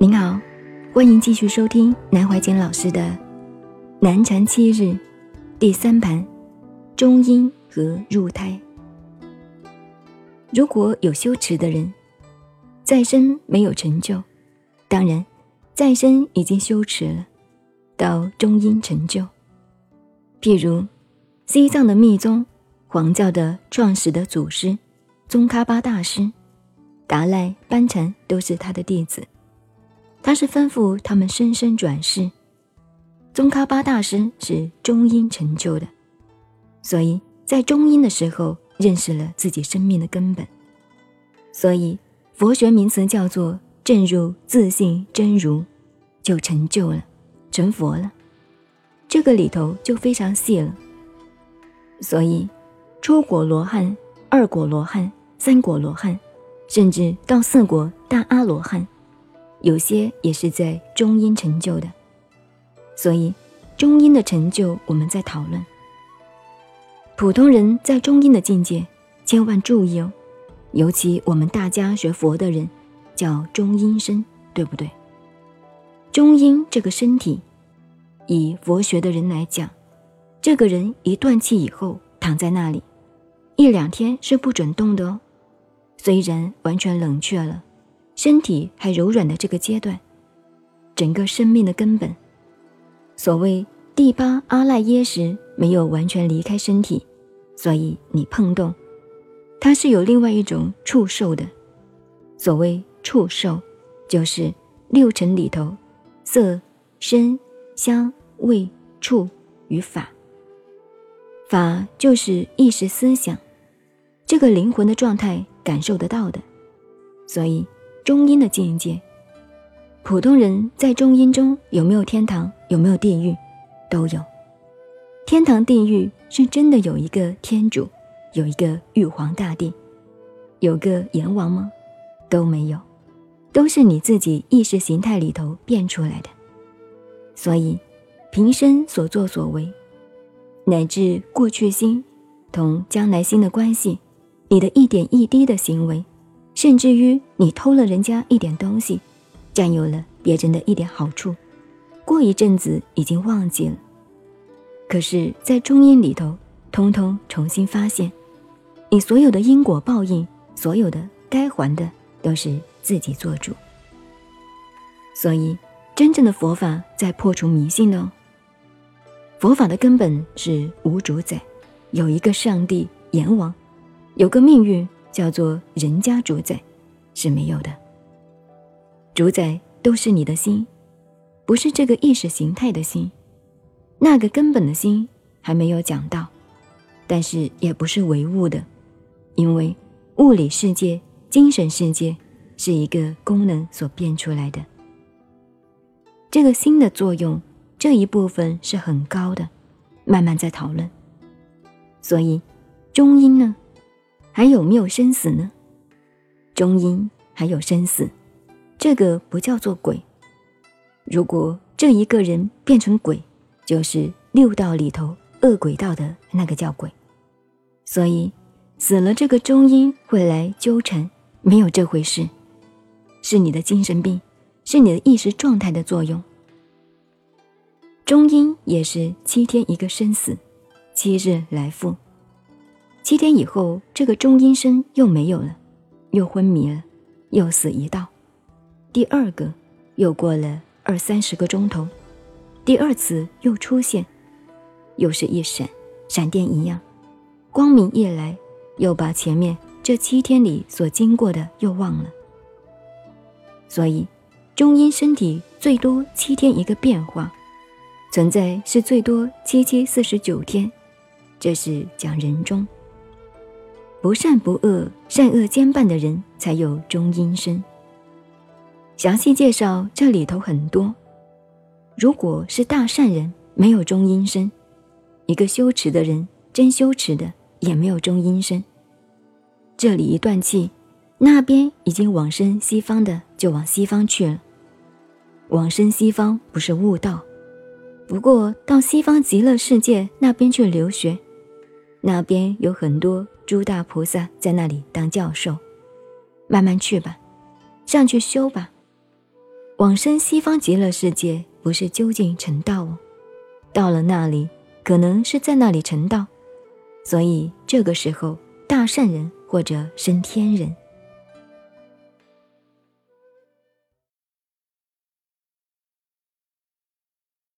您好，欢迎继续收听南怀瑾老师的《南禅七日》第三盘中阴和入胎。如果有修持的人，再生没有成就，当然再生已经修持了，到中阴成就。譬如西藏的密宗、黄教的创始的祖师宗喀巴大师、达赖班禅都是他的弟子。他是吩咐他们生生转世。宗喀巴大师是中阴成就的，所以在中阴的时候认识了自己生命的根本，所以佛学名词叫做正入自信真如，就成就了，成佛了。这个里头就非常细了。所以初果罗汉、二果罗汉、三果罗汉，甚至到四果大阿罗汉。有些也是在中阴成就的，所以中阴的成就我们在讨论。普通人在中阴的境界，千万注意哦，尤其我们大家学佛的人，叫中阴身，对不对？中阴这个身体，以佛学的人来讲，这个人一断气以后躺在那里，一两天是不准动的哦，虽然完全冷却了。身体还柔软的这个阶段，整个生命的根本，所谓第八阿赖耶识没有完全离开身体，所以你碰动，它是有另外一种触受的。所谓触受，就是六尘里头，色、声、香、味、触与法。法就是意识思想，这个灵魂的状态感受得到的，所以。中阴的境界，普通人在中阴中有没有天堂？有没有地狱？都有。天堂、地狱是真的有一个天主，有一个玉皇大帝，有个阎王吗？都没有，都是你自己意识形态里头变出来的。所以，平生所作所为，乃至过去心同将来心的关系，你的一点一滴的行为。甚至于你偷了人家一点东西，占有了别人的一点好处，过一阵子已经忘记了。可是，在中阴里头，通通重新发现，你所有的因果报应，所有的该还的，都是自己做主。所以，真正的佛法在破除迷信哦。佛法的根本是无主宰，有一个上帝阎王，有个命运。叫做人家主宰是没有的，主宰都是你的心，不是这个意识形态的心，那个根本的心还没有讲到，但是也不是唯物的，因为物理世界、精神世界是一个功能所变出来的，这个心的作用这一部分是很高的，慢慢在讨论，所以中阴呢？还有没有生死呢？中阴还有生死，这个不叫做鬼。如果这一个人变成鬼，就是六道里头恶鬼道的那个叫鬼。所以死了这个中阴会来纠缠，没有这回事，是你的精神病，是你的意识状态的作用。中阴也是七天一个生死，七日来复。七天以后，这个中阴身又没有了，又昏迷了，又死一道。第二个又过了二三十个钟头，第二次又出现，又是一闪，闪电一样，光明一来，又把前面这七天里所经过的又忘了。所以，中阴身体最多七天一个变化，存在是最多七七四十九天，这是讲人中。不善不恶，善恶兼办的人才有中阴身。详细介绍这里头很多。如果是大善人，没有中阴身；一个修持的人，真修持的也没有中阴身。这里一断气，那边已经往生西方的就往西方去了。往生西方不是悟道，不过到西方极乐世界那边去留学，那边有很多。诸大菩萨在那里当教授，慢慢去吧，上去修吧。往生西方极乐世界不是究竟成道哦，到了那里可能是在那里成道，所以这个时候大善人或者升天人。